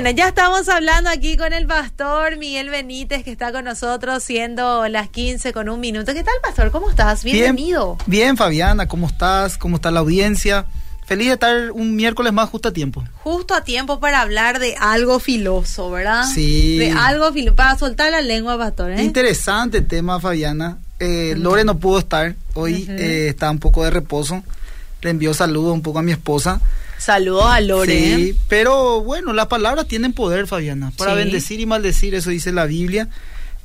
Bueno, ya estamos hablando aquí con el pastor Miguel Benítez, que está con nosotros, siendo las 15 con un minuto. ¿Qué tal, pastor? ¿Cómo estás? Bienvenido. Bien, bien, Fabiana, ¿cómo estás? ¿Cómo está la audiencia? Feliz de estar un miércoles más justo a tiempo. Justo a tiempo para hablar de algo filoso, ¿verdad? Sí. De algo filoso, para soltar la lengua, pastor. ¿eh? Interesante tema, Fabiana. Eh, Lore no pudo estar, hoy eh, está un poco de reposo. Le envió saludos un poco a mi esposa. Saludos a Lore. Sí, pero bueno, las palabras tienen poder, Fabiana, para Sí. bendecir y maldecir, eso dice la Biblia.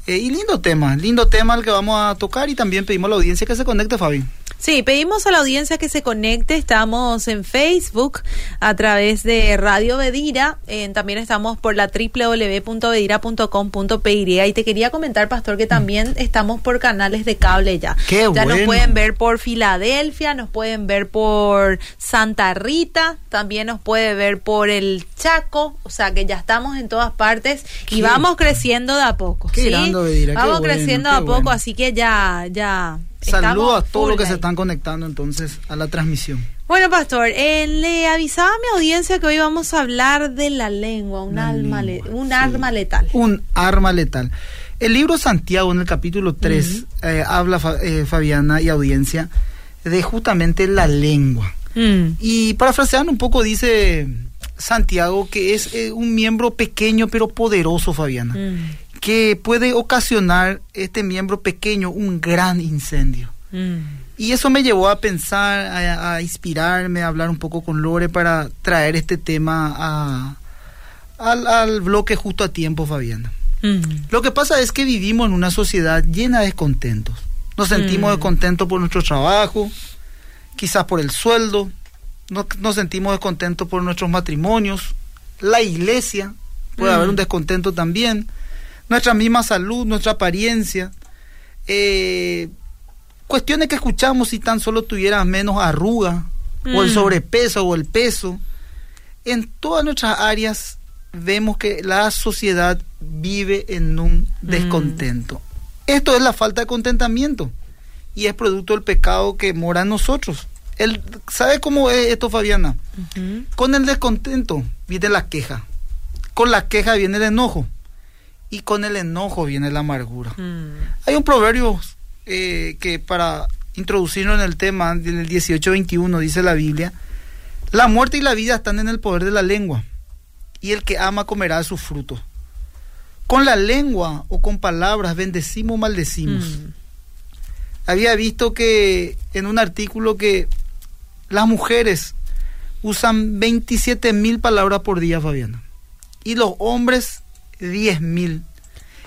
Eh, y lindo tema, lindo tema el que vamos a tocar y también pedimos a la audiencia que se conecte, Fabi. Sí, pedimos a la audiencia que se conecte. Estamos en Facebook a través de Radio Bedira. Eh, también estamos por la www.bedira.com.py. Y te quería comentar, Pastor, que también estamos por canales de cable ya. Qué ya nos pueden ver por Filadelfia, nos pueden ver por Santa Rita, también nos puede ver por el Chaco. O sea que ya estamos en todas partes y Qué- vamos creciendo de a poco. Qué ¿sí? grande, Bedira, qué Vamos bueno, creciendo de a poco, bueno. así que ya, ya. Saludos a todos los que se están conectando entonces a la transmisión. Bueno, pastor, eh, le avisaba a mi audiencia que hoy vamos a hablar de la lengua, un, La alma lengua, le- un sí. arma letal. Un arma letal. El libro Santiago en el capítulo 3 eh, habla, eh, Fabiana y audiencia, de justamente la lengua. Mm, Y parafraseando un poco dice Santiago que es un miembro pequeño pero poderoso, Fabiana, mm, que puede ocasionar este miembro pequeño un gran incendio. mm. Y eso me llevó a pensar, a, a inspirarme, a hablar un poco con Lore para traer este tema a- al, al bloque justo a tiempo, Fabiana. Mm. Lo que pasa es que vivimos en una sociedad llena de descontentos. Nos sentimos Mm. descontentos por nuestro trabajo, quizás por el sueldo, no- nos sentimos descontentos por nuestros matrimonios, la iglesia, puede Mm. haber un descontento también, nuestra misma salud, nuestra apariencia, eh, cuestiones que escuchamos si tan solo tuvieras menos arruga, o el Mm. sobrepeso, o el peso. En todas nuestras áreas vemos que la sociedad vive en un descontento. Esto es la falta de contentamiento y es producto del pecado que mora en nosotros. El, ¿Sabe cómo es esto, Fabiana? Con el descontento viene la queja. Con la queja viene el enojo. Y con el enojo viene la amargura. Mm. Hay un proverbio eh, que para introducirnos en el tema, en el 18-21 dice la Biblia, la muerte y la vida están en el poder de la lengua, y el que ama comerá de sus frutos. Con la lengua o con palabras bendecimos o maldecimos. Mm. Había visto que en un artículo que las mujeres usan 27 mil palabras por día, Fabiana, y los hombres 10 mil.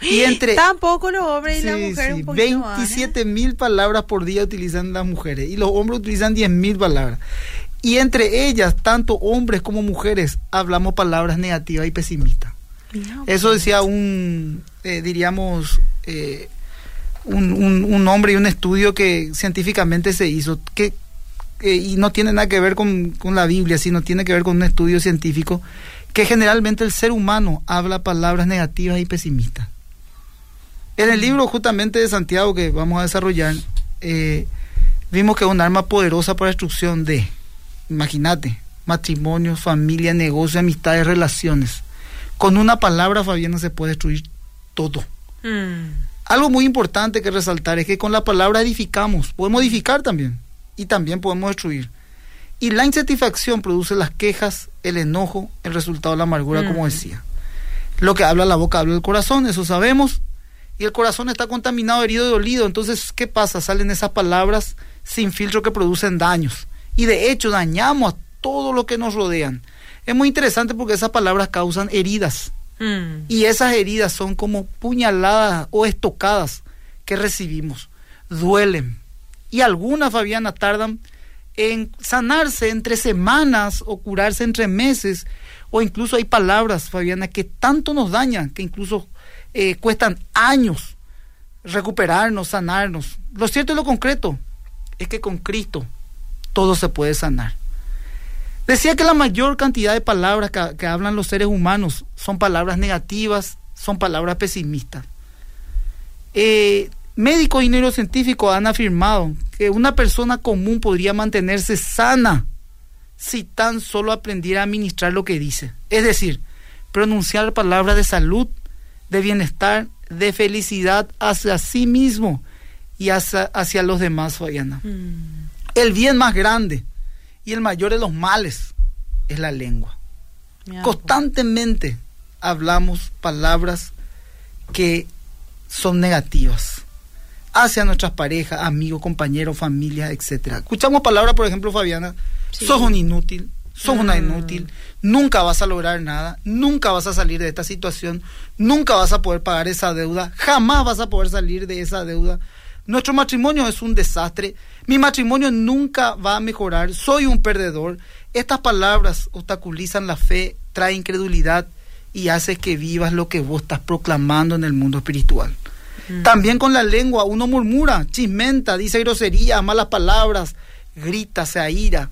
Y entre Tampoco los hombres y las mujeres sí, un poquito más, ¿eh? 27 mil palabras por día utilizan las mujeres y los hombres utilizan 10 mil palabras. Y entre ellas, tanto hombres como mujeres, hablamos palabras negativas y pesimistas. Eso decía un, eh, diríamos, eh, un, un- un hombre y un estudio que científicamente se hizo, que, que- y no tiene nada que ver con, con la Biblia, sino tiene que ver con un estudio científico, que generalmente el ser humano habla palabras negativas y pesimistas. En el libro justamente de Santiago que vamos a desarrollar, eh, vimos que es un arma poderosa para destrucción de, imagínate, matrimonios, familia, negocios, amistades, relaciones. Con una palabra, Fabiana, se puede destruir todo. Mm. Algo muy importante que resaltar es que con la palabra edificamos, podemos edificar también y también podemos destruir. Y la insatisfacción produce las quejas, el enojo, el resultado de la amargura, Mm. como decía. Lo que habla la boca habla el corazón, eso sabemos. Y el corazón está contaminado, herido y dolido. Entonces, ¿qué pasa? Salen esas palabras sin filtro que producen daños. Y de hecho, dañamos a todo lo que nos rodean. Es muy interesante porque esas palabras causan heridas. Mm. Y esas heridas son como puñaladas o estocadas que recibimos. Duelen. Y algunas, Fabiana, tardan en sanarse entre semanas o curarse entre meses. O incluso hay palabras, Fabiana, que tanto nos dañan que incluso eh, cuestan años recuperarnos, sanarnos. Lo cierto y lo concreto es que con Cristo todo se puede sanar. Decía que la mayor cantidad de palabras que, que hablan los seres humanos son palabras negativas, son palabras pesimistas. Eh, médicos y neurocientíficos han afirmado que una persona común podría mantenerse sana si tan solo aprendiera a administrar lo que dice. Es decir, pronunciar palabras de salud, de bienestar, de felicidad hacia sí mismo y hacia, hacia los demás, Fabiana. Mm. El bien más grande y el mayor de los males es la lengua. Mira, Constantemente hablamos palabras que son negativas hacia nuestras parejas, amigos, compañeros, familia, etcétera. Escuchamos palabras, por ejemplo, Fabiana, Sí. sos un inútil, sos una Mm. inútil, nunca vas a lograr nada, nunca vas a salir de esta situación, nunca vas a poder pagar esa deuda, jamás vas a poder salir de esa deuda. Nuestro matrimonio es un desastre, mi matrimonio nunca va a mejorar, soy un perdedor. Estas palabras obstaculizan la fe, traen incredulidad y hace que vivas lo que vos estás proclamando en el mundo espiritual. Mm. También con la lengua uno murmura, chismenta, dice groserías, malas palabras, grita, se aira.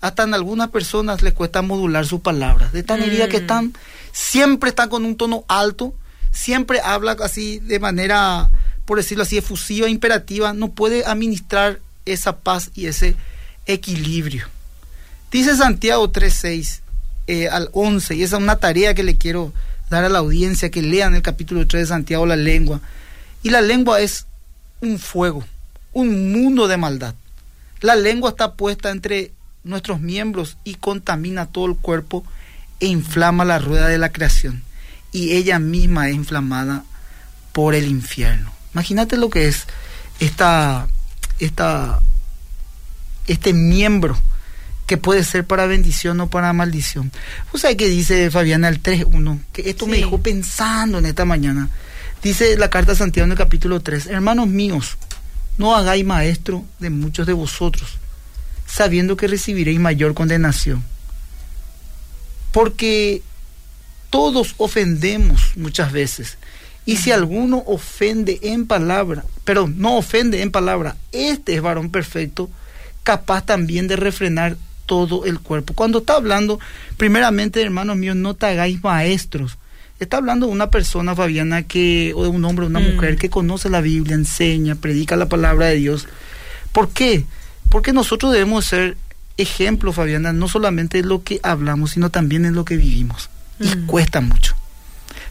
Hasta en algunas personas les cuesta modular sus palabras. De tan herida que Mm. están, siempre están con un tono alto, siempre habla así de manera, por decirlo así, efusiva, imperativa. No puede administrar esa paz y ese equilibrio. Dice Santiago 3.6 eh, al 11, y esa es una tarea que le quiero dar a la audiencia, que lean el capítulo 3 de Santiago, la lengua. Y la lengua es un fuego, un mundo de maldad. La lengua está puesta entre nuestros miembros y contamina todo el cuerpo e inflama la rueda de la creación. Y ella misma es inflamada por el infierno. Imagínate lo que es esta, esta, este miembro que puede ser para bendición o para maldición. ¿Vos sabés qué dice Fabiana el 3.1? Que esto me dejó pensando en esta mañana. Dice la carta de Santiago en el capítulo 3, hermanos míos, no hagáis maestro de muchos de vosotros, sabiendo que recibiréis mayor condenación. Porque todos ofendemos muchas veces. Y si alguno ofende en palabra, pero no ofende en palabra, este es varón perfecto, capaz también de refrenar todo el cuerpo. Cuando está hablando, primeramente, hermanos míos, no te hagáis maestros. Está hablando de una persona, Fabiana, que, o de un hombre o una Mm. mujer que conoce la Biblia, enseña, predica la palabra de Dios. ¿Por qué? Porque nosotros debemos ser ejemplo, Fabiana, no solamente en lo que hablamos, sino también en lo que vivimos. Y Mm. cuesta mucho.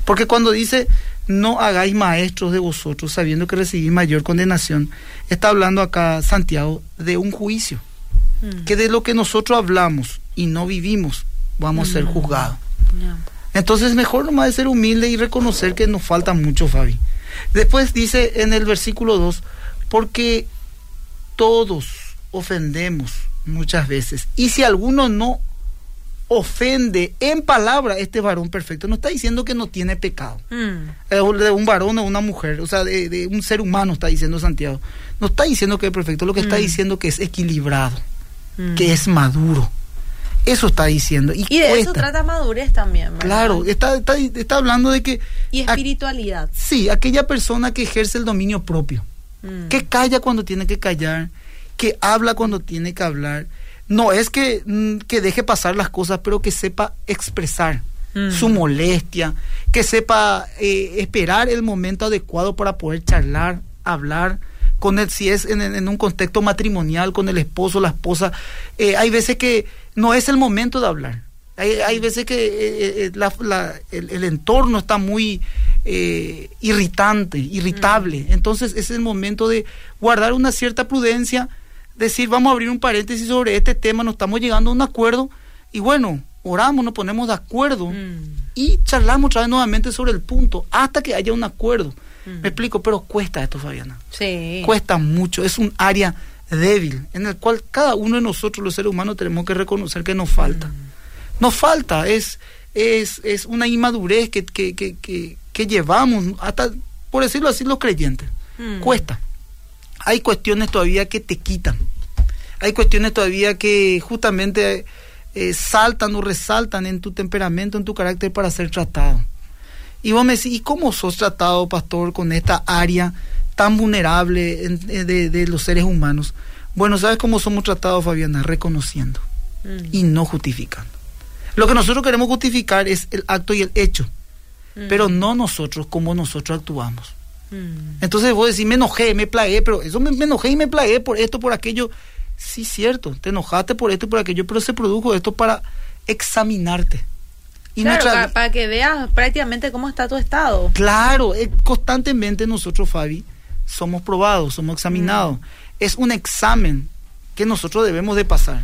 Porque cuando dice, no hagáis maestros de vosotros, sabiendo que recibís mayor condenación, está hablando acá Santiago de un juicio. Mm. Que de lo que nosotros hablamos y no vivimos, vamos a ser juzgados. Entonces, mejor nomás de ser humilde y reconocer que nos falta mucho, Fabi. Después dice en el versículo 2, porque todos ofendemos muchas veces. Y si alguno no ofende en palabra, este varón perfecto, no está diciendo que no tiene pecado. Mm. Eh, de un varón o una mujer, o sea, de, de un ser humano, está diciendo Santiago. No está diciendo que es perfecto, lo que está Mm. diciendo que es equilibrado, Mm. que es maduro. Eso está diciendo. Y, Y de eso trata madurez también, ¿verdad? Claro, está, está, está hablando de que... Y espiritualidad. sí, aquella persona que ejerce el dominio propio, Mm. que calla cuando tiene que callar, que habla cuando tiene que hablar. No es que, mm, que deje pasar las cosas, pero que sepa expresar Mm. su molestia, que sepa eh, esperar el momento adecuado para poder charlar, hablar con él, si es en, en un contexto matrimonial, con el esposo, la esposa. Eh, hay veces que no es el momento de hablar. Hay, hay veces que eh, eh, la- la- el, el entorno está muy eh, irritante, irritable. Entonces es el momento de guardar una cierta prudencia, decir, vamos a abrir un paréntesis sobre este tema, nos estamos llegando a un acuerdo y bueno, oramos, nos ponemos de acuerdo Mm. y charlamos otra vez nuevamente sobre el punto hasta que haya un acuerdo. Mm. Me explico, pero cuesta esto, Fabiana. Sí. Cuesta mucho, es un área débil en el cual cada uno de nosotros los seres humanos tenemos que reconocer que nos falta. Mm. Nos falta, es, es, es una inmadurez que, que, que, que, que llevamos, hasta, por decirlo así, los creyentes. Mm. Cuesta. Hay cuestiones todavía que te quitan. Hay cuestiones todavía que justamente eh, saltan o resaltan en tu temperamento, en tu carácter para ser tratado. Y vos me decís, ¿y cómo sos tratado, pastor, con esta área tan vulnerable eh, de, de los seres humanos? Bueno, ¿sabes cómo somos tratados, Fabiana? Reconociendo Mm. y no justificando. Lo que nosotros queremos justificar es el acto y el hecho, Mm. pero no nosotros como nosotros actuamos. Mm. Entonces vos decís, me enojé, me plagué, pero eso me, me enojé y me plagué por esto, por aquello. Sí, cierto, te enojaste por esto y por aquello, pero se produjo esto para examinarte, Y claro, para, que veas prácticamente cómo está tu estado. Claro, eh, constantemente nosotros, Fabi, somos probados, somos examinados. Mm. Es un examen que nosotros debemos de pasar.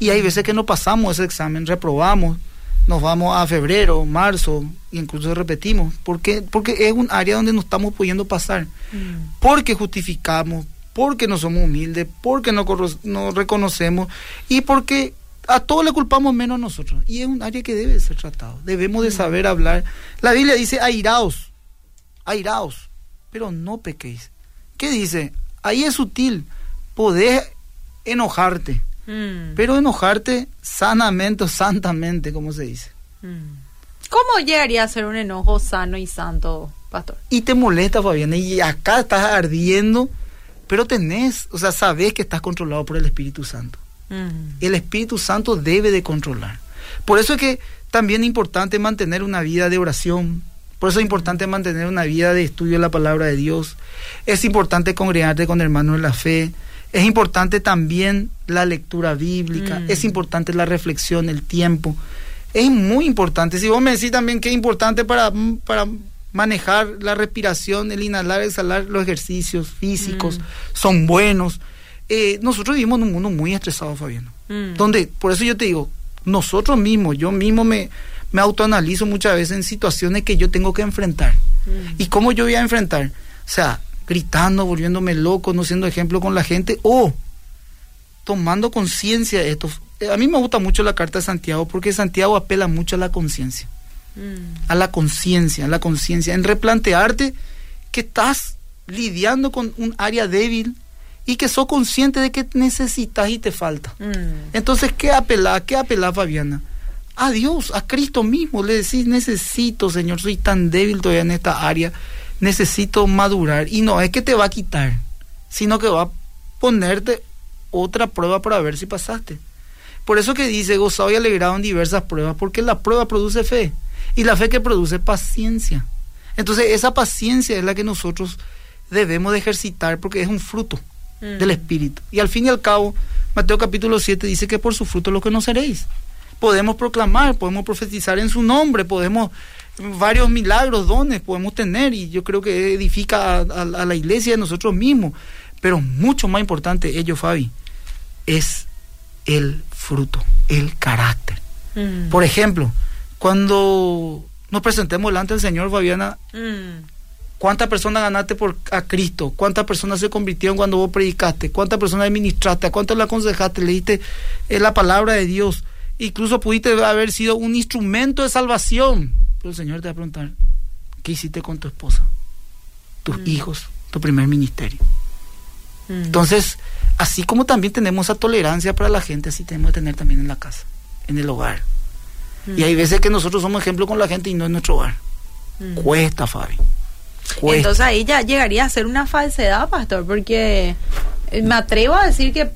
Y hay veces que no pasamos ese examen, reprobamos, nos vamos a febrero, marzo, e incluso repetimos, porque, porque es un área donde no estamos pudiendo pasar, mm. porque justificamos, porque no somos humildes, porque no, no reconocemos y porque a todos le culpamos menos a nosotros. Y es un área que debe ser tratado. Debemos de saber hablar. La Biblia dice airaos, airaos, pero no pequéis. ¿Qué dice? Ahí es sutil. Podés enojarte, mm. pero enojarte sanamente o santamente, como se dice. Mm. ¿Cómo llegaría a ser un enojo sano y santo, pastor? Y te molesta, Fabián, y acá estás ardiendo, pero tenés, o sea, sabes que estás controlado por el Espíritu Santo. El Espíritu Santo debe de controlar. Por eso es que también es importante mantener una vida de oración. Por eso es importante mantener una vida de estudio de la palabra de Dios. Es importante congregarte con hermanos en la fe. Es importante también la lectura bíblica. Es importante la reflexión, el tiempo. Es muy importante. Si vos me decís también que es importante para, para manejar la respiración, el inhalar, exhalar, los ejercicios físicos son buenos eh, nosotros vivimos en un mundo muy estresado, Fabiano. Mm. Donde, por eso yo te digo, nosotros mismos, yo mismo me, me autoanalizo muchas veces en situaciones que yo tengo que enfrentar. Mm. ¿Y cómo yo voy a enfrentar? O sea, gritando, volviéndome loco, no siendo ejemplo con la gente, o tomando conciencia de esto. A mí me gusta mucho la carta de Santiago porque Santiago apela mucho a la conciencia. Mm. A la conciencia, a la conciencia, en replantearte que estás lidiando con un área débil y que sos consciente de que necesitas y te falta. Mm. Entonces, ¿qué apelar? ¿Qué apelar, Fabiana? A Dios, a Cristo mismo. Le decís, necesito, Señor, soy tan débil todavía en esta área, necesito madurar. Y no es que te va a quitar, sino que va a ponerte otra prueba para ver si pasaste. Por eso que dice, gozado y alegrado en diversas pruebas, porque la prueba produce fe. Y la fe que produce paciencia. Entonces, esa paciencia es la que nosotros debemos de ejercitar porque es un fruto del Espíritu. Y al fin y al cabo, Mateo capítulo 7 dice que por su fruto lo que no seréis. Podemos proclamar, podemos profetizar en su nombre, podemos varios milagros, dones podemos tener y yo creo que edifica a, la iglesia de nosotros mismos. Pero mucho más importante, ello, Fabi, es el fruto, el carácter. Por ejemplo, cuando nos presentemos delante del Señor, Fabiana, ¿Cuántas personas ganaste por a Cristo? ¿Cuántas personas se convirtieron cuando vos predicaste? ¿Cuántas personas administraste? ¿A cuántas le aconsejaste? Leíste eh, la palabra de Dios. Incluso pudiste haber sido un instrumento de salvación. Pero el Señor te va a preguntar, ¿qué hiciste con tu esposa? Tus mm. hijos, tu primer ministerio. Mm. Entonces, así como también tenemos esa tolerancia para la gente, así tenemos que tener también en la casa, en el hogar. Y hay mm. veces que nosotros somos ejemplo con la gente y no en nuestro hogar. Cuesta, Fabi. Entonces ahí ya llegaría a ser una falsedad, pastor, porque eh, me atrevo a decir que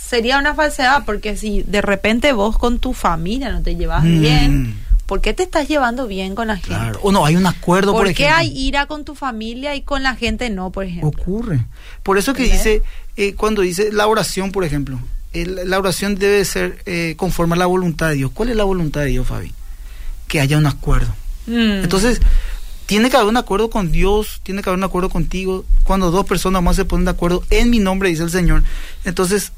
sería una falsedad, porque si de repente vos con tu familia no te llevas mm. bien, ¿por qué te estás llevando bien con la gente? O no, hay un acuerdo, por, ¿Por qué hay ira con tu familia y con la gente no, por ejemplo? Ocurre. Por eso que dice, eh, cuando dice la oración, por ejemplo, la oración debe ser eh, conforme a la voluntad de Dios. ¿Cuál es la voluntad de Dios, Fabi? Que haya un acuerdo. Mm. Entonces, tiene que haber un acuerdo con Dios, tiene que haber un acuerdo contigo. Cuando dos personas más se ponen de acuerdo en mi nombre, dice el Señor. Entonces,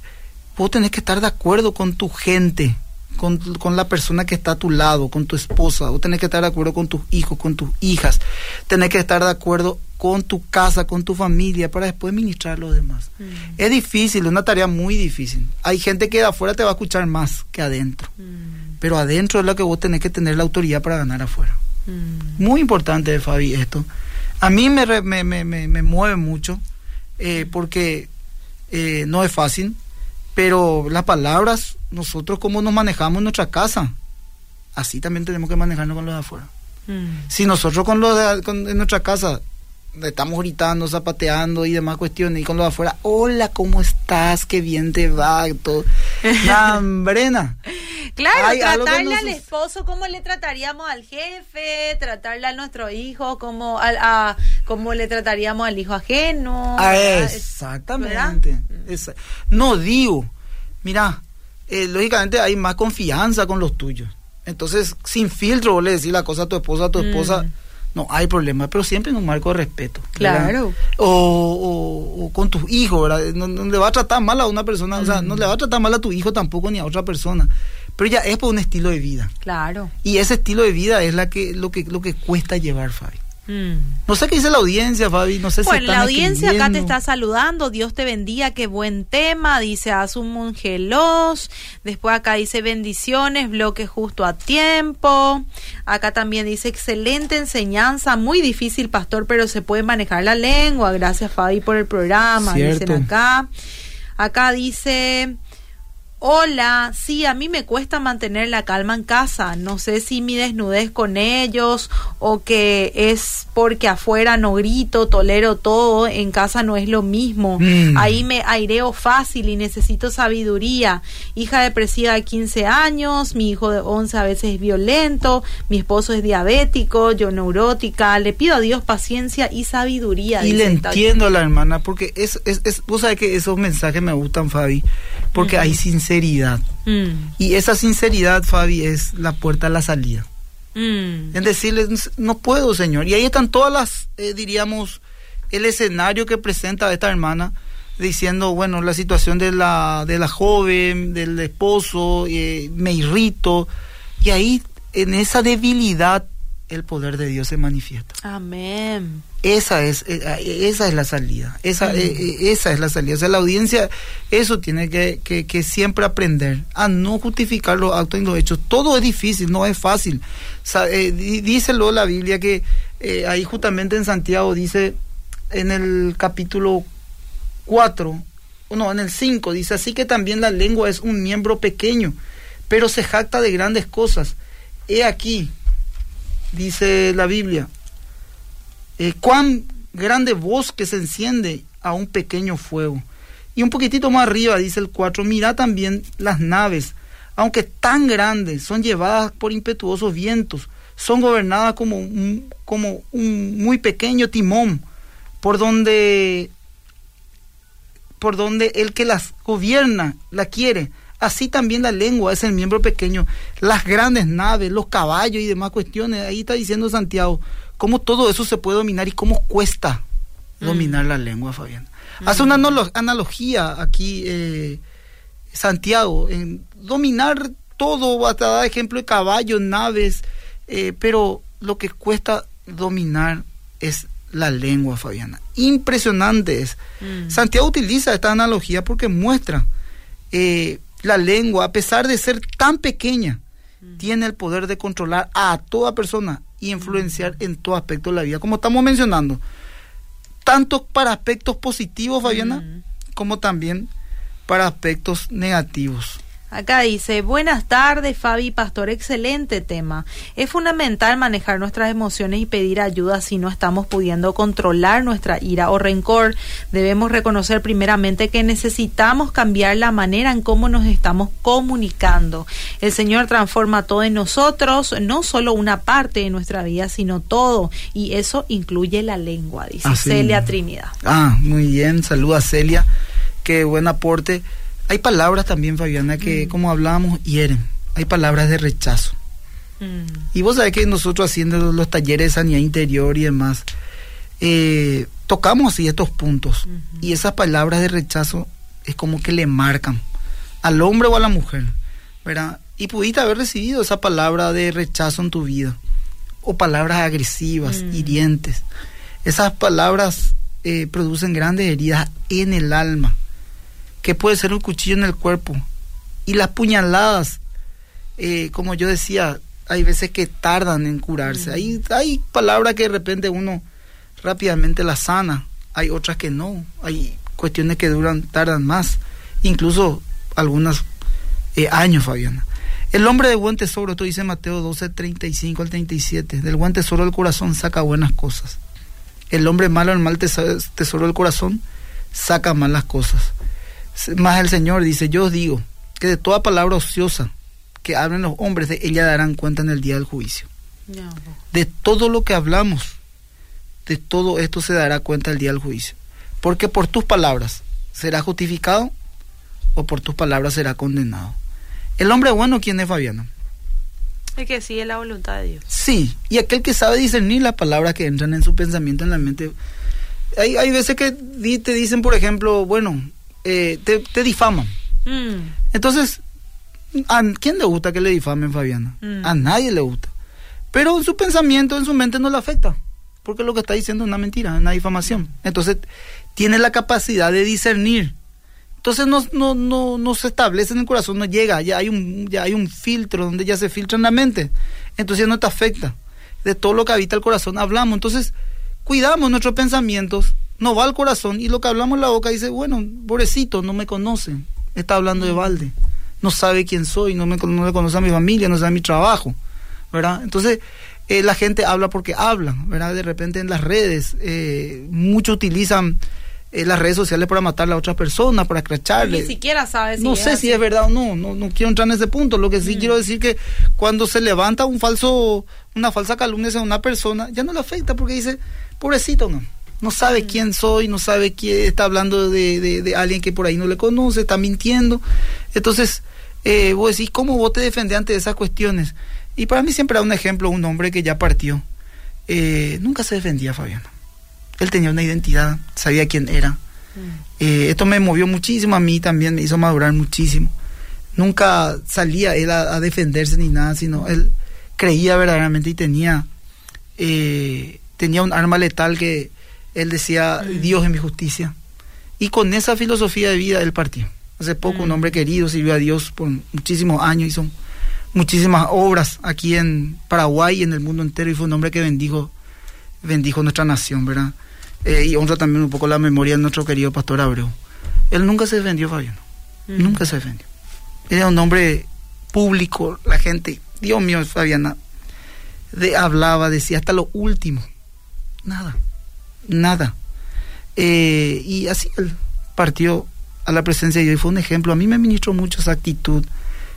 vos tenés que estar de acuerdo con tu gente, con, con, la persona que está a tu lado, con tu esposa. Vos tenés que estar de acuerdo con tus hijos, con tus hijas. Tenés que estar de acuerdo con tu casa, con tu familia, para después ministrar a los demás. Mm. Es difícil, es una tarea muy difícil. Hay gente que de afuera te va a escuchar más que adentro. Mm. Pero adentro es lo que vos tenés que tener la autoridad para ganar afuera. Mm. Muy importante, Fabi, esto. A mí me, me, me, me mueve mucho eh, porque eh, no es fácil, pero las palabras, nosotros cómo nos manejamos en nuestra casa, así también tenemos que manejarnos con los de afuera. Mm. Si nosotros con los de, en nuestra casa estamos gritando, zapateando y demás cuestiones. Y con lo de afuera, hola, ¿cómo estás? Qué bien te va. Todo. Brena. Claro, tratarle al esposo como le trataríamos al jefe, tratarle a nuestro hijo como, a, como le trataríamos al hijo ajeno. Ah, exactamente. Mm. no digo, mira, eh, lógicamente hay más confianza con los tuyos Entonces, sin filtro, vos le decís la cosa a tu esposa, a tu esposa, Mm. No hay problema, pero siempre en un marco de respeto. ¿verdad? Claro. O, o- o con tus hijos, ¿verdad? No, no le va a tratar mal a una persona, o sea, no le va a tratar mal a tu hijo tampoco ni a otra persona. Pero ya es por un estilo de vida. Claro. Y ese estilo de vida es la que, lo que, lo que cuesta llevar, Fabi. Mm. No sé qué dice la audiencia, Fabi, no sé si Bueno, están la audiencia acá te está saludando. Dios te bendiga, qué buen tema. Dice Asun Mongelos. Después acá dice bendiciones, bloque justo a tiempo. Acá también dice excelente enseñanza, muy difícil, pastor, pero se puede manejar la lengua. Gracias, Fabi, por el programa. Cierto. Dicen acá. Acá dice. Hola, sí, a mí me cuesta mantener la calma en casa. No sé si mi desnudez con ellos o que es porque afuera no grito, tolero todo, en casa no es lo mismo. Mm. Ahí me aireo fácil y necesito sabiduría. Hija depresiva de 15 años, mi hijo de 11 a veces es violento, mi esposo es diabético, yo neurótica. Le pido a Dios paciencia y sabiduría. Y le entiendo a la hermana, porque es, es, es- vos sabés que esos mensajes me gustan, Fabi, porque hay sinceridad. Mm, Y esa sinceridad, Fabi, es la puerta a la salida. mm, En decirles, no puedo, Señor. Y ahí están todas las, eh, diríamos, el escenario que presenta esta hermana, diciendo, bueno, la situación de la, de la joven, del esposo, eh, me irrito. Y ahí, en esa debilidad, el poder de Dios se manifiesta. Amén. Esa es, eh, esa es la salida. Esa, eh, eh, esa es la salida. O sea, la audiencia, eso tiene que, que, que siempre aprender a no justificar los actos y los hechos. Todo es difícil, no es fácil. Eh, luego la Biblia que eh, ahí justamente en Santiago dice en el capítulo 4, no, en el 5, dice así que también la lengua es un miembro pequeño, pero se jacta de grandes cosas. He aquí, dice la Biblia, eh, cuán grande bosque se enciende a un pequeño fuego. Y un poquitito más arriba dice el 4, mira también las naves, aunque tan grandes, son llevadas por impetuosos vientos, son gobernadas como un, como un muy pequeño timón, por donde, por donde el que las gobierna la quiere. Así también la lengua es el miembro pequeño, las grandes naves, los caballos y demás cuestiones. Ahí está diciendo Santiago, cómo todo eso se puede dominar y cómo cuesta dominar la lengua, Fabián. Hace una analo- analogía aquí, eh, Santiago, en dominar todo, hasta da ejemplo de caballos, naves, eh, pero lo que cuesta dominar es la lengua, Fabiana. Impresionante es. Mm. Santiago utiliza esta analogía porque muestra eh, la lengua, a pesar de ser tan pequeña, tiene el poder de controlar a toda persona y influenciar en todo aspecto de la vida, como estamos mencionando, tanto para aspectos positivos, Fabiana, Mm. como también para aspectos negativos. Acá dice, buenas tardes Fabi Pastor, excelente tema. Es fundamental manejar nuestras emociones y pedir ayuda si no estamos pudiendo controlar nuestra ira o rencor. Debemos reconocer primeramente que necesitamos cambiar la manera en cómo nos estamos comunicando. El Señor transforma todo en nosotros, no solo una parte de nuestra vida, sino todo. Y eso incluye la lengua, dice Así Celia. Trinidad. Ah, muy bien, saluda Celia, qué buen aporte. Hay palabras también, Fabiana, que como hablábamos, hieren. Hay palabras de rechazo. Mm, Y vos sabés que nosotros haciendo los, talleres de sanidad interior y demás, eh, tocamos así estos puntos. Y esas palabras de rechazo es como que le marcan al hombre o a la mujer, ¿verdad? Y pudiste haber recibido esa palabra de rechazo en tu vida. O palabras agresivas, Mm. hirientes. Esas palabras eh, producen grandes heridas en el alma, que puede ser un cuchillo en el cuerpo. Y las puñaladas, eh, como yo decía, hay veces que tardan en curarse. Hay, hay palabras que de repente uno rápidamente las sana, hay otras que no. Hay cuestiones que duran, tardan más, incluso algunos eh, años, Fabiana. El hombre de buen tesoro, esto dice Mateo 12, 35 al 37, del buen tesoro del corazón saca buenas cosas. El hombre malo, el mal teso- tesoro del corazón, saca malas cosas. Más el Señor dice, yo os digo que de toda palabra ociosa que hablen los hombres, de ella darán cuenta en el día del juicio. no. De todo lo que hablamos, de todo esto se dará cuenta el día del juicio. Porque por tus palabras será justificado o por tus palabras será condenado. El hombre bueno, ¿quién es Fabiana? El que sigue la voluntad de Dios. Sí, y aquel que sabe discernir las palabras que entran en su pensamiento, en la mente. Hay, hay veces que te dicen, por ejemplo, bueno, eh, te, te, difaman. Mm. Entonces, ¿a quién le gusta que le difamen, Fabiana? Mm. A nadie le gusta. Pero en su pensamiento, en su mente no le afecta, porque lo que está diciendo es una mentira, es una difamación. Entonces, tiene la capacidad de discernir. Entonces no, no, no, no se establece en el corazón, no llega, ya hay un, ya hay un filtro donde ya se filtra en la mente. Entonces no te afecta. De todo lo que habita el corazón hablamos. Entonces, cuidamos nuestros pensamientos, no va al corazón y lo que hablamos en la boca dice, bueno, pobrecito, no me conoce, está hablando de balde, no sabe quién soy, no me, no me conoce a mi familia, no sabe mi trabajo. ¿verdad? Entonces, eh, la gente habla porque habla, ¿verdad? De repente en las redes, eh, muchos utilizan eh, las redes sociales para matar a otras personas, para cracharle. Ni siquiera sabes si No sé si es verdad o no, no, no quiero entrar en ese punto. Lo que sí mm. quiero decir que cuando se levanta un falso, una falsa calumnia a una persona, ya no le afecta porque dice, pobrecito, no. No sabe mm. quién soy, no sabe quién está hablando de, de, de, alguien que por ahí no le conoce, está mintiendo. Entonces, eh, vos decís, ¿cómo vos te defendés ante esas cuestiones? Y para mí siempre da un ejemplo un hombre que ya partió. Eh, nunca se defendía, Fabián. Él tenía una identidad, sabía quién era. Mm. Eh, esto me movió muchísimo a mí también, me hizo madurar muchísimo. Nunca salía él a, defenderse ni nada, sino él creía verdaderamente y tenía, eh, tenía un arma letal que él decía, mm. Dios es mi justicia. Y con esa filosofía de vida él partió. Hace poco un mm. hombre querido sirvió a Dios por muchísimos años, hizo muchísimas obras aquí en Paraguay y en el mundo entero y fue un hombre que bendijo, bendijo nuestra nación, ¿verdad? Eh, y honra también un poco la memoria de nuestro querido pastor Abreu. Él nunca se defendió, Fabiano. Nunca se defendió. Era un hombre público, la gente, Dios mío, Fabiana, de, hablaba, decía hasta lo último. Nada, nada. Eh, y así él partió a la presencia de Dios y fue un ejemplo. A mí me ministró mucho esa actitud.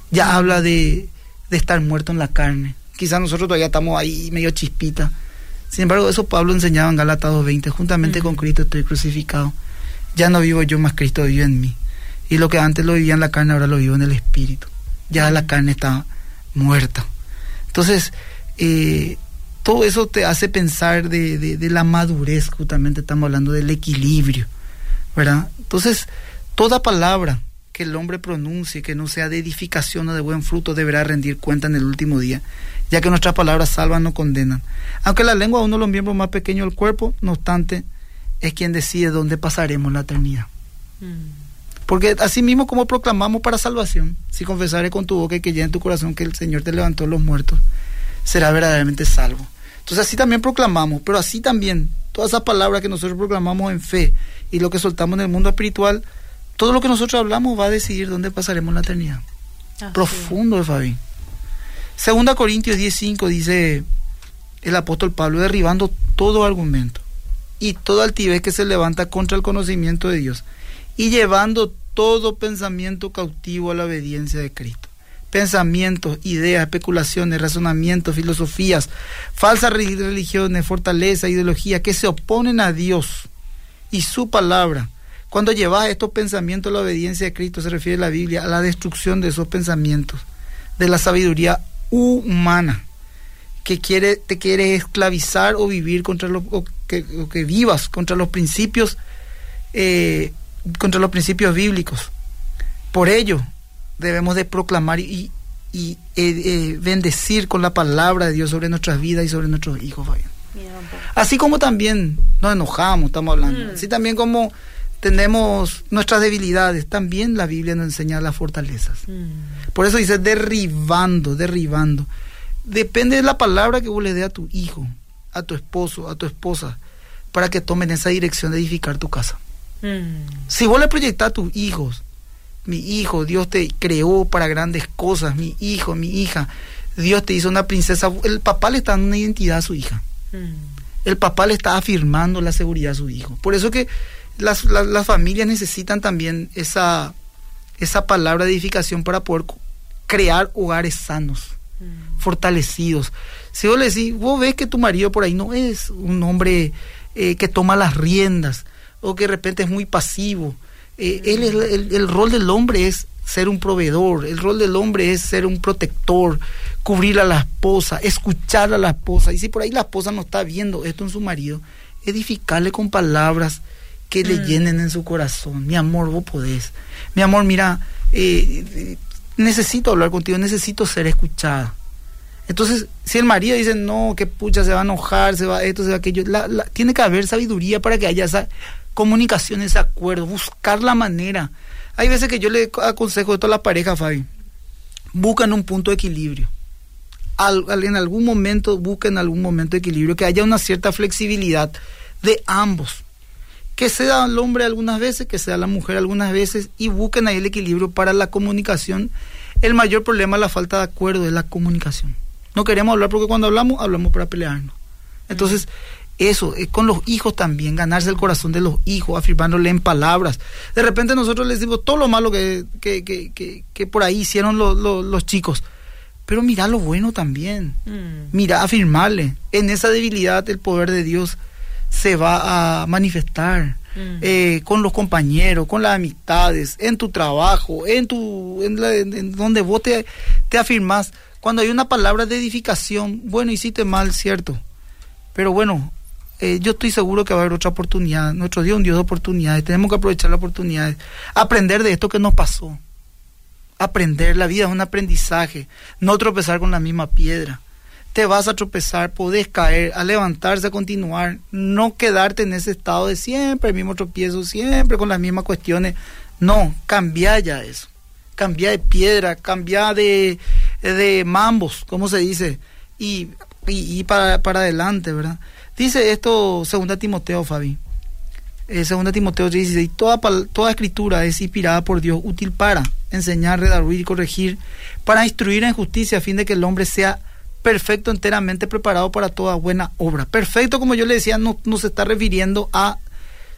Ya habla de, de estar muerto en la carne. Quizás nosotros todavía estamos ahí medio chispita. Sin embargo, eso Pablo enseñaba en Gálatas 2.20, juntamente con Cristo estoy crucificado. Ya no vivo yo, más Cristo vive en mí. Y lo que antes lo vivía en la carne, ahora lo vivo en el Espíritu. Ya la carne está muerta. Entonces, eh, todo eso te hace pensar de, de, la madurez, justamente estamos hablando del equilibrio, ¿verdad? Entonces, toda palabra que el hombre pronuncie, que no sea de edificación o de buen fruto, deberá rendir cuenta en el último día, ya que nuestras palabras salvan no condenan. Aunque la lengua es uno de los miembros más pequeños del cuerpo, no obstante, es quien decide dónde pasaremos la eternidad. Mm. Porque así mismo como proclamamos para salvación, si confesare con tu boca y que llegue en tu corazón que el Señor te levantó los muertos, será verdaderamente salvo. Entonces así también proclamamos, pero así también todas esas palabras que nosotros proclamamos en fe y lo que soltamos en el mundo espiritual, todo lo que nosotros hablamos va a decidir dónde pasaremos la eternidad. Profundo de Fabi. Segunda Corintios 10.5 dice el apóstol Pablo, derribando todo argumento y toda altivez que se levanta contra el conocimiento de Dios y llevando todo pensamiento cautivo a la obediencia de Cristo. Pensamientos, ideas, especulaciones, razonamientos, filosofías, falsas religiones, fortaleza, ideología que se oponen a Dios y su palabra cuando llevas estos pensamientos a la obediencia de Cristo, se refiere la Biblia a la destrucción de esos pensamientos, de la sabiduría humana, que quiere, te quiere esclavizar o vivir contra los, que, vivas contra los principios, eh, contra los principios bíblicos. Por ello, debemos de proclamar y, y eh, eh, bendecir con la palabra de Dios sobre nuestras vidas y sobre nuestros hijos. Así como también nos enojamos, estamos hablando. Mm. Así también como tenemos nuestras debilidades, también la Biblia nos enseña las fortalezas. Mm. Por eso dice derribando, derribando. Depende de la palabra que vos le dé a tu hijo, a tu esposo, a tu esposa, para que tomen esa dirección de edificar tu casa. Mm. Si vos le proyectas a tus hijos, mi hijo, Dios te creó para grandes cosas, mi hijo, mi hija, Dios te hizo una princesa, el papá le está dando una identidad a su hija. Mm. El papá le está afirmando la seguridad a su hijo. Por eso que las, las, familias necesitan también esa, esa palabra de edificación para poder crear hogares sanos, mm. fortalecidos. Si vos le decís, vos ves que tu marido por ahí no es un hombre eh, que toma las riendas o que de repente es muy pasivo. Eh, él el, el, rol del hombre es ser un proveedor, el rol del hombre es ser un protector, cubrir a la esposa, escuchar a la esposa. Y si por ahí la esposa no está viendo esto en su marido, edificarle con palabras que le mm. llenen en su corazón. Mi amor, vos podés. Mi amor, mira, eh, necesito hablar contigo, necesito ser escuchada. Entonces, si el marido dice, no, que pucha, se va a enojar, se va esto, se va aquello, tiene que haber sabiduría para que haya esa comunicación, ese acuerdo, buscar la manera. Hay veces que yo le aconsejo esto a la pareja, Fabi, buscan un punto de equilibrio. en algún momento, busquen algún momento de equilibrio, que haya una cierta flexibilidad de ambos. Que sea el hombre algunas veces, que sea la mujer algunas veces, y busquen ahí el equilibrio para la comunicación. El mayor problema es la falta de acuerdo, de la comunicación. No queremos hablar porque cuando hablamos, hablamos para pelearnos. Entonces, eso, es con los hijos también, ganarse el corazón de los hijos, afirmándole en palabras. De repente nosotros les decimos todo lo malo que, que, que, que, por ahí hicieron los, los, chicos. Pero mira lo bueno también. Mm. Mira, afirmarle. En esa debilidad el poder de Dios se va a manifestar. Mm. Eh, con los compañeros, con las amistades, en tu trabajo, en tu en, donde vos te, te afirmás cuando hay una palabra de edificación, bueno, hiciste mal, cierto. Pero bueno, eh, yo estoy seguro que va a haber otra oportunidad. Nuestro Dios es un Dios de oportunidades. Tenemos que aprovechar las oportunidades. Aprender de esto que nos pasó. Aprender, la vida es un aprendizaje. No tropezar con la misma piedra. Te vas a tropezar, podés caer, a levantarse, a continuar. No quedarte en ese estado de siempre el mismo tropiezo, siempre con las mismas cuestiones. No, cambia ya eso. Cambia de piedra, cambia de, de mambos, como se dice, y, y, para, para, adelante, ¿verdad? Dice esto 2 Timoteo, Fabi. Eh, 2 Timoteo dice, toda, toda escritura es inspirada por Dios, útil para enseñar, redarguir y corregir, para instruir en justicia, a fin de que el hombre sea perfecto, enteramente preparado para toda buena obra. Perfecto, como yo le decía, no, no se está refiriendo a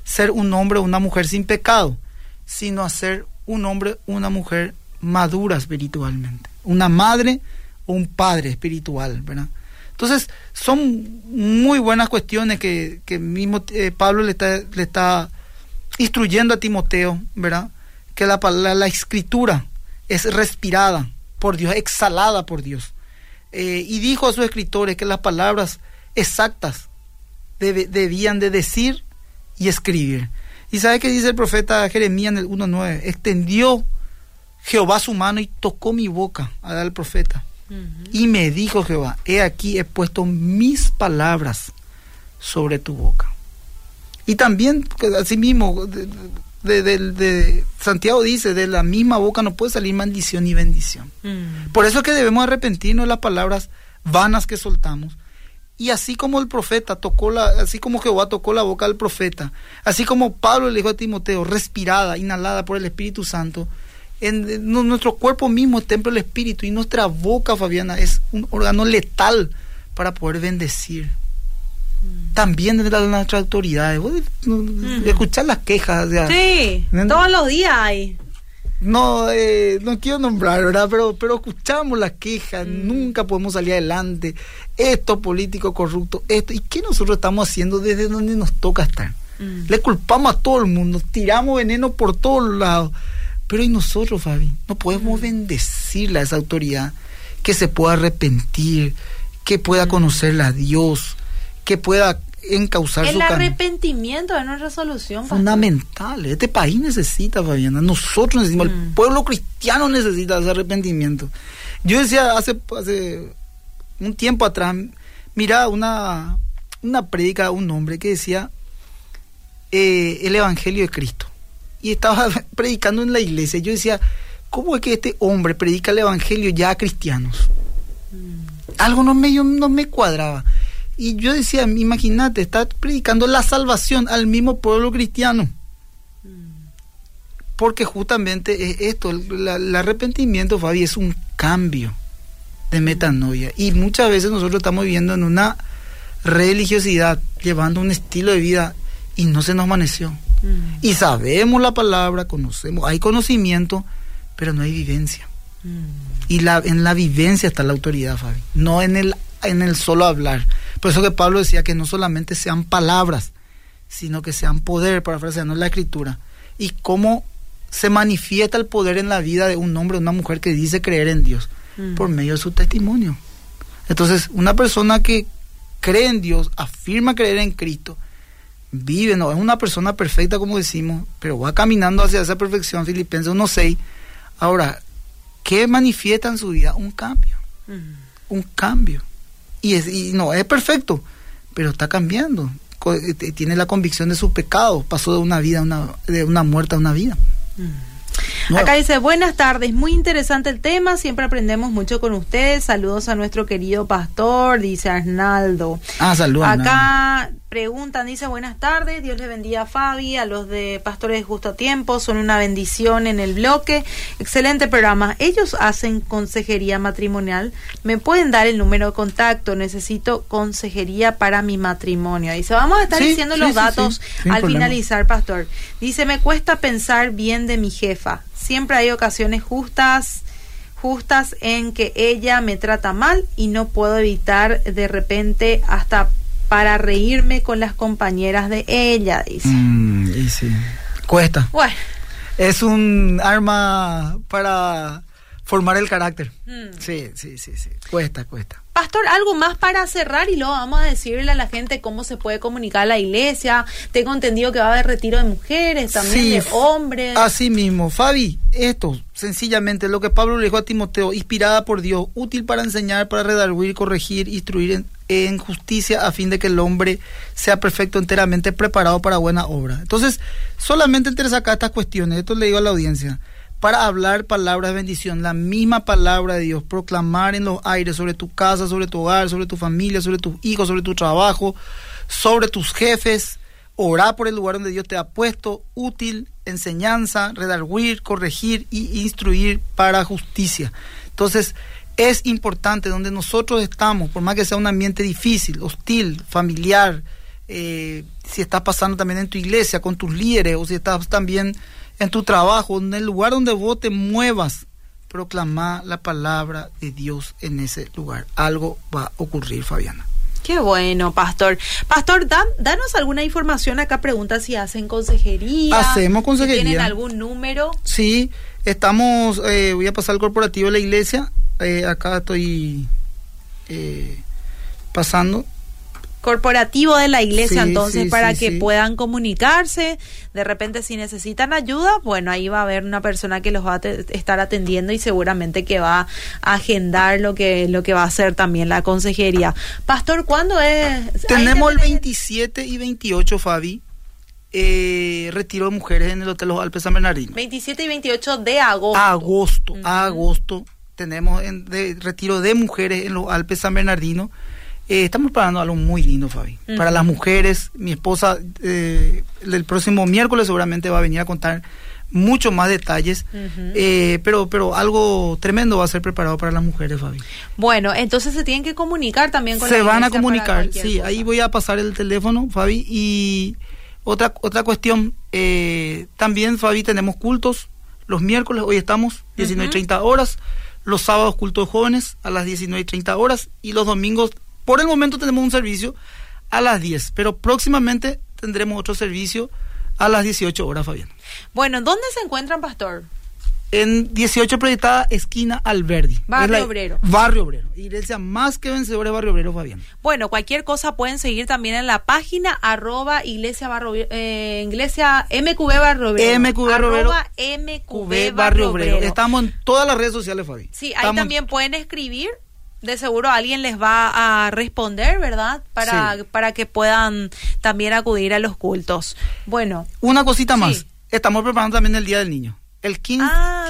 ser un hombre o una mujer sin pecado, sino a ser un hombre o una mujer madura espiritualmente una madre o un padre espiritual, ¿verdad? Entonces, son muy buenas cuestiones que, que mismo eh, Pablo le está, le está instruyendo a Timoteo, ¿verdad? Que la, la, escritura es respirada por Dios, exhalada por Dios. Eh, y dijo a sus escritores que las palabras exactas debían de decir y escribir. ¿Y sabe qué dice el profeta Jeremías en el 1.9? Extendió Jehová su mano y tocó mi boca al profeta. Y me dijo Jehová, he aquí he puesto mis palabras sobre tu boca. Y también, así mismo, de, Santiago dice, de la misma boca no puede salir maldición ni bendición. Mm. Por eso es que debemos arrepentirnos de las palabras vanas que soltamos. Y así como el profeta tocó la, así como Jehová tocó la boca del profeta, así como Pablo le dijo a Timoteo, respirada, inhalada por el Espíritu Santo, en, nuestro cuerpo mismo es templo del Espíritu y nuestra boca, Fabiana, es un órgano letal para poder bendecir. Mm. También desde nuestras autoridades. Escuchar las quejas. sí, todos los días hay. No, eh, no quiero nombrar, ¿verdad? Pero, pero escuchamos las quejas, mm. nunca podemos salir adelante. Esto político corrupto, esto. ¿Y qué nosotros estamos haciendo desde donde nos toca estar? Mm. Le culpamos a todo el mundo, tiramos veneno por todos lados. Pero ¿y nosotros, Fabi? No podemos bendecirle a esa autoridad que se pueda arrepentir, que pueda conocerle a Dios, que pueda encauzar el arrepentimiento es una solución fundamental. Este país necesita Fabiana. Nosotros necesitamos el pueblo cristiano necesita ese arrepentimiento. Yo decía hace hace un tiempo atrás mira una una prédica de un hombre que decía eh, el evangelio de Cristo y estaba predicando en la iglesia. Yo decía, ¿cómo es que este hombre predica el evangelio ya a cristianos? Mm. Algo no me, no me cuadraba. Y yo decía, imagínate, está predicando la salvación al mismo pueblo cristiano. Mm. Porque justamente es esto, el, arrepentimiento, Fabi, es un cambio de metanoia. Y muchas veces nosotros estamos viviendo en una religiosidad, llevando un estilo de vida y no se nos amaneció. Y sabemos la palabra, conocemos, hay conocimiento, pero no hay vivencia. Y la, en la vivencia está la autoridad, Fabi, no en el, en el solo hablar. Por eso que Pablo decía que no solamente sean palabras, sino que sean poder, para no la escritura. Y cómo se manifiesta el poder en la vida de un hombre o una mujer que dice creer en Dios mm. por medio de su testimonio. Entonces, una persona que cree en Dios, afirma creer en Cristo, vive, no es una persona perfecta como decimos, pero va caminando hacia esa perfección, Filipenses 1.6. Ahora, ¿qué manifiesta en su vida? Un cambio, un cambio. Y, es, y no es perfecto, pero está cambiando. Eh, tiene la convicción de sus pecados, pasó de una vida, una, de una muerte a una vida. Mm. Acá dice, buenas tardes, muy interesante el tema, siempre aprendemos mucho con ustedes, saludos a nuestro querido pastor, dice Arnaldo. Ah, saludos. Acá preguntan, dice buenas tardes, Dios le bendiga a Fabi, a los de Pastores Justo a Tiempo, son una bendición en el bloque, excelente programa. Ellos hacen consejería matrimonial, me pueden dar el número de contacto, necesito consejería para mi matrimonio. Dice, vamos a estar diciendo los datos al finalizar, Pastor. Dice, me cuesta pensar bien de mi jefa, siempre hay ocasiones justas justas en que ella me trata mal y no puedo evitar de repente hasta para reírme con las compañeras de ella, dice. Mm, y sí. Cuesta. Bueno. Es un arma para formar el carácter. Mm. Sí, sí, sí, sí. Cuesta, cuesta. Pastor, algo más para cerrar y luego vamos a decirle a la gente cómo se puede comunicar a la iglesia. Tengo entendido que va a haber retiro de mujeres, también de hombres. Así mismo, Fabi, esto sencillamente lo que Pablo le dijo a Timoteo, inspirada por Dios, útil para enseñar, para redarguir, corregir, instruir en, en justicia a fin de que el hombre sea perfecto, enteramente preparado para buena obra. Entonces, solamente interesa acá estas cuestiones, esto le digo a la audiencia para hablar palabras de bendición, la misma palabra de Dios, proclamar en los aires sobre tu casa, sobre tu hogar, sobre tu familia, sobre tus hijos, sobre tu trabajo, sobre tus jefes, orar por el lugar donde Dios te ha puesto, útil, enseñanza, redarguir, corregir y instruir para justicia. Entonces, es importante donde nosotros estamos, por más que sea un ambiente difícil, hostil, familiar, eh, si estás pasando también en tu iglesia con tus líderes o si estás también en tu trabajo, en el lugar donde vos te muevas, proclama la palabra de Dios en ese lugar. Algo va a ocurrir, Fabiana. Qué bueno, pastor. Pastor, danos alguna información. Acá pregunta si hacen consejería. Hacemos consejería. ¿Tienen algún número? Sí, estamos, eh, voy a pasar al corporativo de la iglesia. Eh, acá estoy eh, pasando corporativo de la iglesia, entonces, para que puedan comunicarse. De repente, si necesitan ayuda, bueno, ahí va a haber una persona que los va a estar atendiendo y seguramente que va a agendar lo que, lo que va a hacer también la consejería. Pastor, ¿cuándo es? Tenemos el 27 y 28, Fabi. Eh, retiro de mujeres en el Hotel Los Alpes San Bernardino. 27 y 28 de agosto. Agosto, agosto. Tenemos en, de, retiro de mujeres en los Alpes San Bernardino. Eh, estamos preparando algo muy lindo, Fabi. Para las mujeres, mi esposa eh, el próximo miércoles seguramente va a venir a contar mucho más detalles, eh, pero, pero algo tremendo va a ser preparado para las mujeres, Fabi. Bueno, entonces se tienen que comunicar también con Se van a comunicar, sí, ahí voy a pasar el teléfono, Fabi, y otra, otra cuestión, también, Fabi, tenemos cultos los miércoles, hoy estamos 19 y 30 horas, los sábados cultos jóvenes a las 19 y 30 horas, y los domingos por el momento tenemos un servicio a las 10, pero próximamente tendremos otro servicio a las 18 horas, Fabián. Bueno, ¿dónde se encuentran, Pastor? En 18 proyectada esquina Alberdi. Barrio Obrero. Barrio Obrero. Iglesia más que vencedora Barrio Obrero, Fabián. Bueno, cualquier cosa pueden seguir también en la página arroba iglesia barrio, eh, iglesia MQB Barrio Obrero. MQB Barrio Obrero. MQB Barrio Obrero. Estamos en todas las redes sociales, Fabián. Sí, ahí también pueden escribir de seguro alguien les va a responder, ¿verdad? Para, para que puedan también acudir a los cultos. Bueno. Una cosita más. Estamos preparando también el Día del Niño. El 15, ah,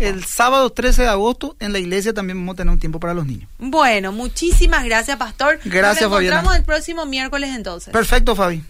el sábado 13 de agosto en la iglesia también vamos a tener un tiempo para los niños. Bueno, muchísimas gracias, Pastor. Gracias, Nos encontramos el próximo miércoles entonces. Perfecto, Fabi.